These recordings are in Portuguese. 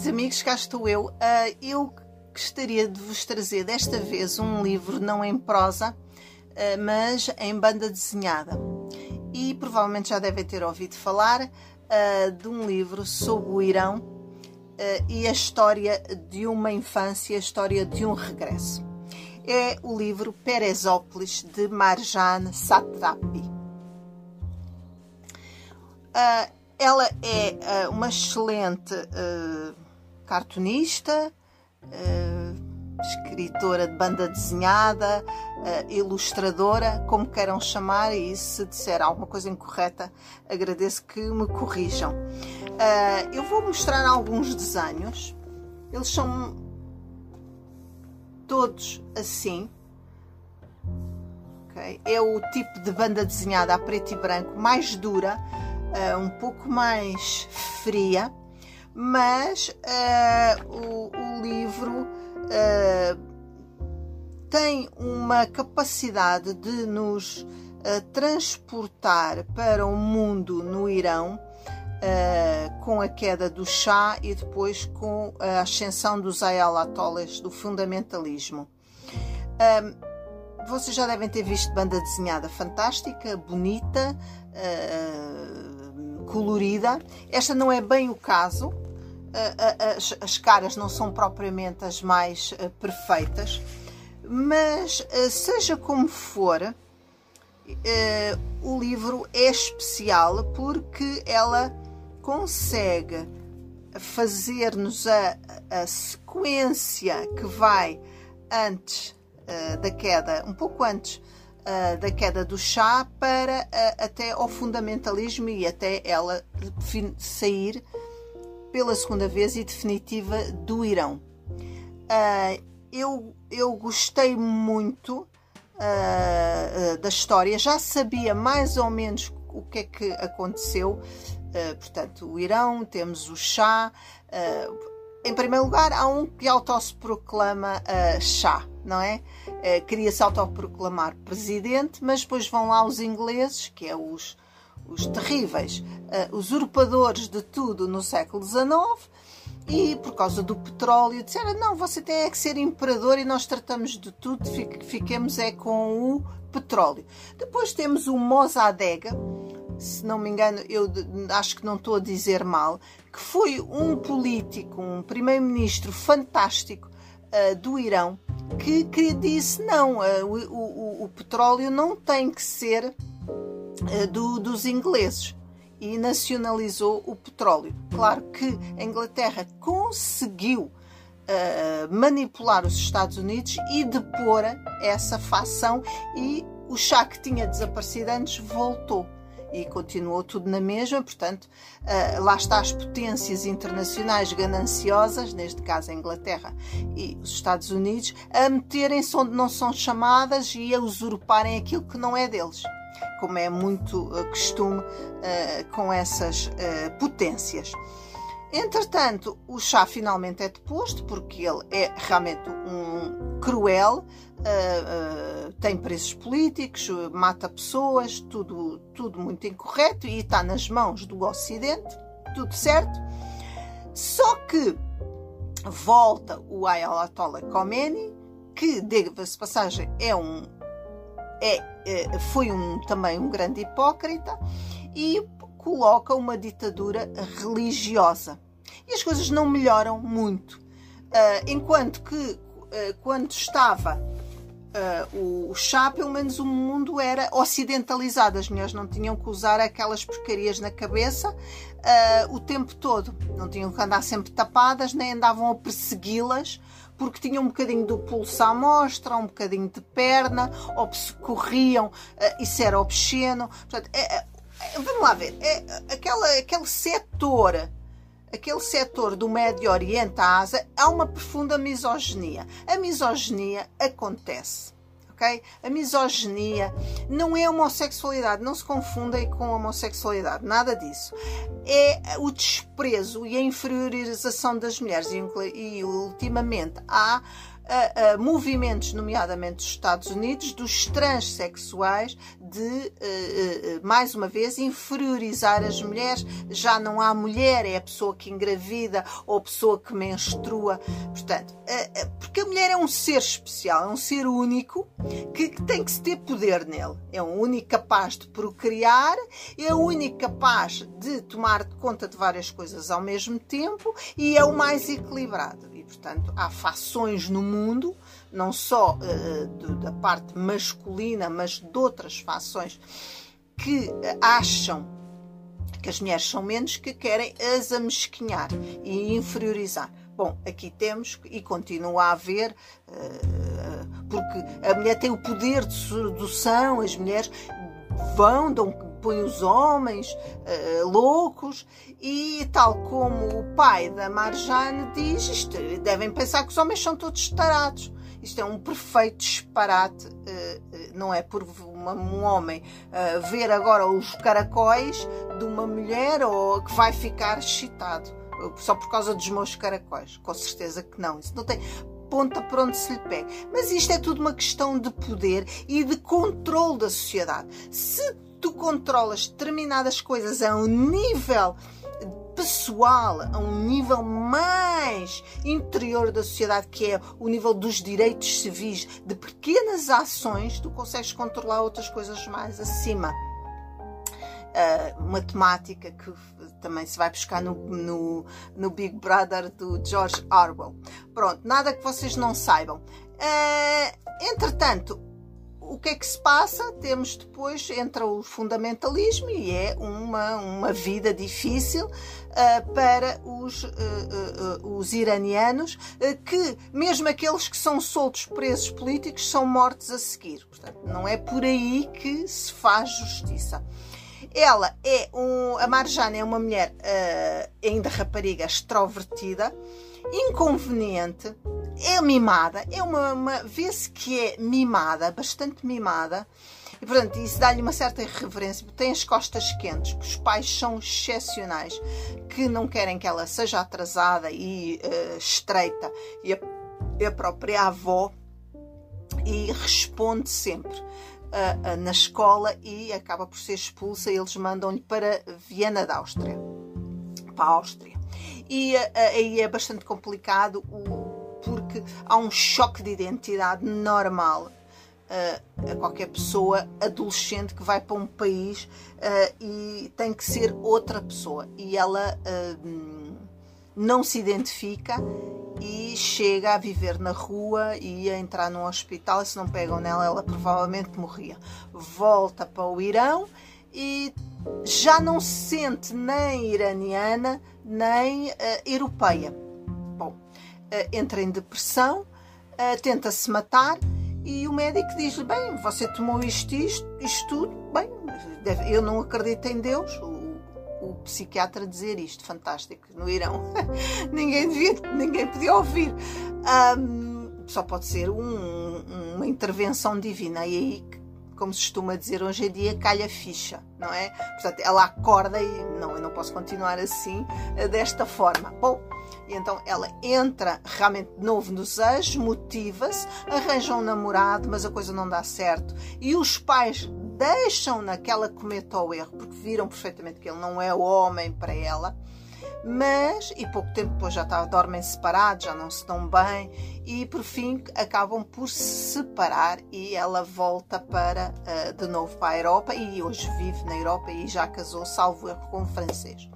queridos amigos, cá estou eu. Uh, eu gostaria de vos trazer desta vez um livro não em prosa, uh, mas em banda desenhada. E provavelmente já devem ter ouvido falar uh, de um livro sobre o Irão e a história de uma infância, a história de um regresso. É o livro Perezópolis de Marjan Satrapi. ela é uma excelente cartunista, uh, escritora de banda desenhada, uh, ilustradora, como queiram chamar, e se disser alguma coisa incorreta, agradeço que me corrijam. Uh, eu vou mostrar alguns desenhos, eles são todos assim. É o tipo de banda desenhada a preto e branco mais dura, um pouco mais fria mas uh, o, o, livro uh, tem uma capacidade de nos uh, transportar para um mundo no Irão com a queda do Shah e depois com a ascensão dos ayatollahs do fundamentalismo. vocês já devem ter visto banda desenhada fantástica, bonita, colorida. Esta não é bem o caso, as, as caras não são propriamente as mais perfeitas, mas seja como for, o livro é especial porque ela consegue fazer-nos a, a, sequência que vai antes da queda, um pouco antes da queda do chá, para até ao fundamentalismo e até ela sair pela segunda vez e definitiva do Irão. Uh, eu, eu gostei muito da história, já sabia mais ou menos o que é que aconteceu. Portanto, o Irão, temos o Shah. Em primeiro lugar, há um que auto-se-proclama Shah, não é? Queria-se autoproclamar presidente, mas depois vão lá os ingleses, que é os os terríveis uh, usurpadores de tudo no século XIX e por causa do petróleo disseram não, você tem é que ser imperador e nós tratamos de tudo, fiquemos é com o petróleo. Depois temos o Mossadegh, se não me engano, eu acho que não estou a dizer mal, que foi um político, um primeiro-ministro fantástico uh, do Irão, que, que disse não, uh, o, o, o petróleo não tem que ser eh, do, dos ingleses e nacionalizou o petróleo. Claro que a Inglaterra conseguiu uh, manipular os Estados Unidos e depor essa facção e o chá que tinha desaparecido antes voltou e continuou tudo na mesma, portanto, uh, lá está as potências internacionais gananciosas, neste caso a Inglaterra e os Estados Unidos, a meterem-se onde não são chamadas e a usurparem aquilo que não é deles como é muito uh, costume uh, com essas potências. Entretanto, o chá finalmente é deposto porque ele é realmente um cruel, tem preços políticos, mata pessoas, tudo, tudo muito incorreto e está nas mãos do Ocidente, tudo certo. Só que volta o Ayatollah Khomeini, que, diga-se passagem, é um é, é, foi um, também um grande hipócrita e coloca uma ditadura religiosa. E as coisas não melhoram muito. Uh, enquanto que, uh, quando estava uh, o, chá, pelo menos o mundo era ocidentalizado. As mulheres não tinham que usar aquelas porcarias na cabeça o tempo todo. Não tinham que andar sempre tapadas, nem andavam a persegui-las porque tinham um bocadinho do pulso à mostra, um bocadinho de perna, ou se corriam, isso era obsceno. Portanto, é, é, vamos lá ver, é, aquela, aquele setor aquele setor do Médio Oriente, a Ásia, há uma profunda misoginia. A misoginia acontece ok? A misoginia não é homossexualidade, não se confundem com homossexualidade, nada disso. É o desprezo e a inferiorização das mulheres e ultimamente há movimentos, nomeadamente dos Estados Unidos, dos transexuais, de, uh, mais uma vez, inferiorizar as mulheres. Já não há mulher, é a pessoa que engravida ou a pessoa que menstrua. Portanto, porque a mulher é um ser especial, é um ser único que, que tem que se ter poder nele. É um único capaz de procriar, é o único capaz de tomar conta de várias coisas ao mesmo tempo e é o mais equilibrado. Portanto, há fações no mundo, não só uh, de, da parte masculina, mas de outras fações que acham que as mulheres são menos, que querem as amesquinhar e inferiorizar. Bom, aqui temos e continua a haver, uh, porque a mulher tem o poder de sedução, as mulheres vão, dão, põem os homens uh, loucos e tal como o pai da Marjane diz, isto, devem pensar que os homens são todos tarados. Isto é um perfeito disparate, uh, não é por uma, um homem uh, ver agora os caracóis de uma mulher ou que vai ficar excitado só por causa dos meus caracóis. Com certeza que não. Isso não tem ponta para onde se lhe pega. Mas isto é tudo uma questão de poder e de controle da sociedade. Se tu controlas determinadas coisas a um nível pessoal, a um nível mais interior da sociedade, que é o nível dos direitos civis, de pequenas ações, tu consegues controlar outras coisas mais acima. Uh, matemática que também se vai buscar no, no, no, Big Brother do George Orwell. Pronto, nada que vocês não saibam. Uh, entretanto, o que é que se passa? Temos depois, entra o fundamentalismo e é uma, uma vida difícil uh, para os, uh, uh, os iranianos, que mesmo aqueles que são soltos presos políticos são mortos a seguir. Portanto, não é por aí que se faz justiça. Ela é um. A Marjane é uma mulher ainda rapariga extrovertida, inconveniente, é mimada, é uma, uma vê-se que é mimada, bastante mimada. E, portanto, isso dá-lhe uma certa irreverência, tem as costas quentes, os pais são excepcionais, que não querem que ela seja atrasada e uh, estreita, e a, a própria avó, e responde sempre uh, uh, na escola e acaba por ser expulsa. Eles mandam-lhe para Viena da Áustria, para a Áustria. E aí é bastante complicado porque há um choque de identidade normal a qualquer pessoa adolescente que vai para um país e tem que ser outra pessoa. E ela não se identifica e chega a viver na rua e a entrar num hospital. Se não pegam nela, ela provavelmente morria. Volta para o Irão e já não se sente nem iraniana nem uh, europeia. Bom, uh, entra em depressão, uh, tenta se matar e o médico diz-lhe: Bem, você tomou isto, isto, isto tudo, bem, eu não acredito em Deus, o psiquiatra dizer isto, fantástico, no Irão. ninguém, devia, ninguém podia ouvir. Um, só pode ser um, uma intervenção divina. E aí, como se costuma dizer hoje em dia, calha ficha, não é? Portanto, ela acorda e não, eu não posso continuar assim, eh, desta forma. Bom, e então ela entra realmente de novo nos anjos, motiva-se, arranja um namorado, mas a coisa não dá certo. E os pais deixam naquela cometa o erro, porque viram perfeitamente que ele não é o homem para ela. Mas, e pouco tempo depois já está, dormem separados, já não se dão bem, e por fim acabam por se separar e ela volta para uh, de novo para a Europa e hoje vive na Europa e já casou, salvo erro, com um francês.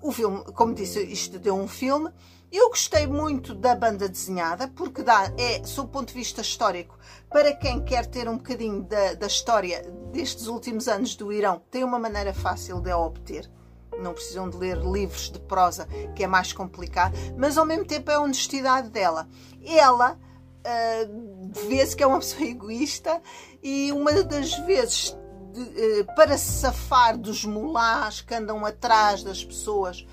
O filme, como disse, isto deu um filme. Eu gostei muito da banda desenhada, porque dá, é, sob o ponto de vista histórico, para quem quer ter um bocadinho da, da história destes últimos anos do Irão, tem uma maneira fácil de a obter. Não precisam de ler livros de prosa, que é mais complicado, mas ao mesmo tempo é a honestidade dela. Ela uh, vê-se que é uma pessoa egoísta e uma das vezes de, uh, para se safar dos mulás que andam atrás das pessoas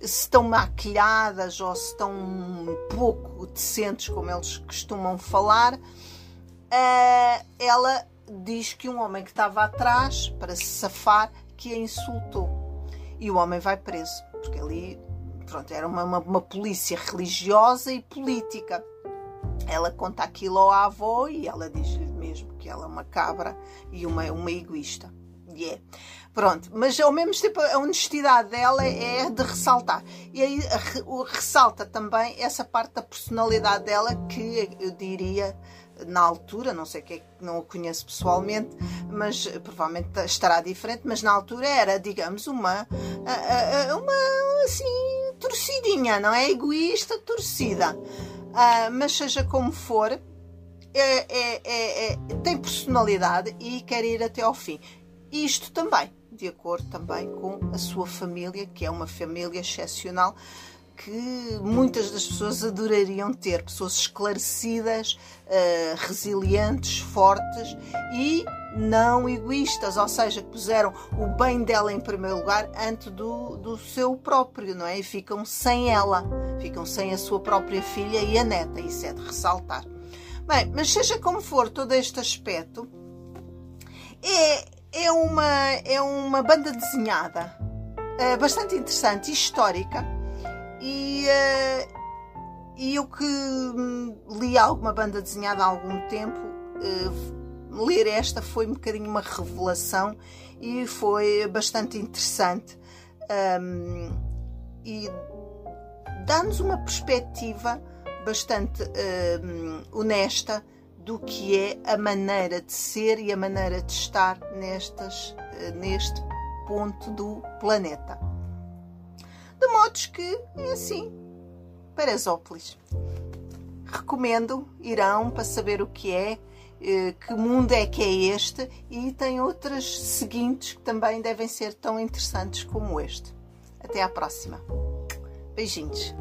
se estão maquilhadas ou se estão um pouco decentes, como eles costumam falar, uh, ela diz que um homem que estava atrás, para se safar, que a insultou. E o homem vai preso, porque ali pronto, era uma, uma, uma polícia religiosa e política. ela conta aquilo à avó e ela diz-lhe mesmo que ela é uma cabra e uma, uma egoísta. E é. Pronto, mas ao mesmo tempo a honestidade dela é de ressaltar. E aí ressalta também essa parte da personalidade dela que eu diria na altura, não sei que não o conheço pessoalmente, mas provavelmente estará diferente, mas na altura era, digamos, uma, uma assim, torcidinha, não é? Egoísta, torcida. Uh, mas seja como for, é, é, é, é, tem personalidade e quer ir até ao fim. Isto também, de acordo também com a sua família, que é uma família excepcional, que muitas das pessoas adorariam ter, pessoas esclarecidas, uh, resilientes, fortes e não egoístas, ou seja, que puseram o bem dela em primeiro lugar antes do, do seu próprio, não é? E ficam sem ela, ficam sem a sua própria filha e a neta, isso é de ressaltar. Bem, mas seja como for todo este aspecto, é, é, uma, é uma banda desenhada é, bastante interessante e histórica. E, é, e eu que hum, li alguma banda desenhada há algum tempo, é, ler esta foi um bocadinho uma revelação e foi bastante interessante um, e dá-nos uma perspectiva bastante um, honesta do que é a maneira de ser e a maneira de estar nestas, neste ponto do planeta. Modos que é assim, Parasópolis. Recomendo, irão para saber o que é eh, que mundo é que é este e tem outras seguintes que também devem ser tão interessantes como este. Até à próxima. Beijinhos.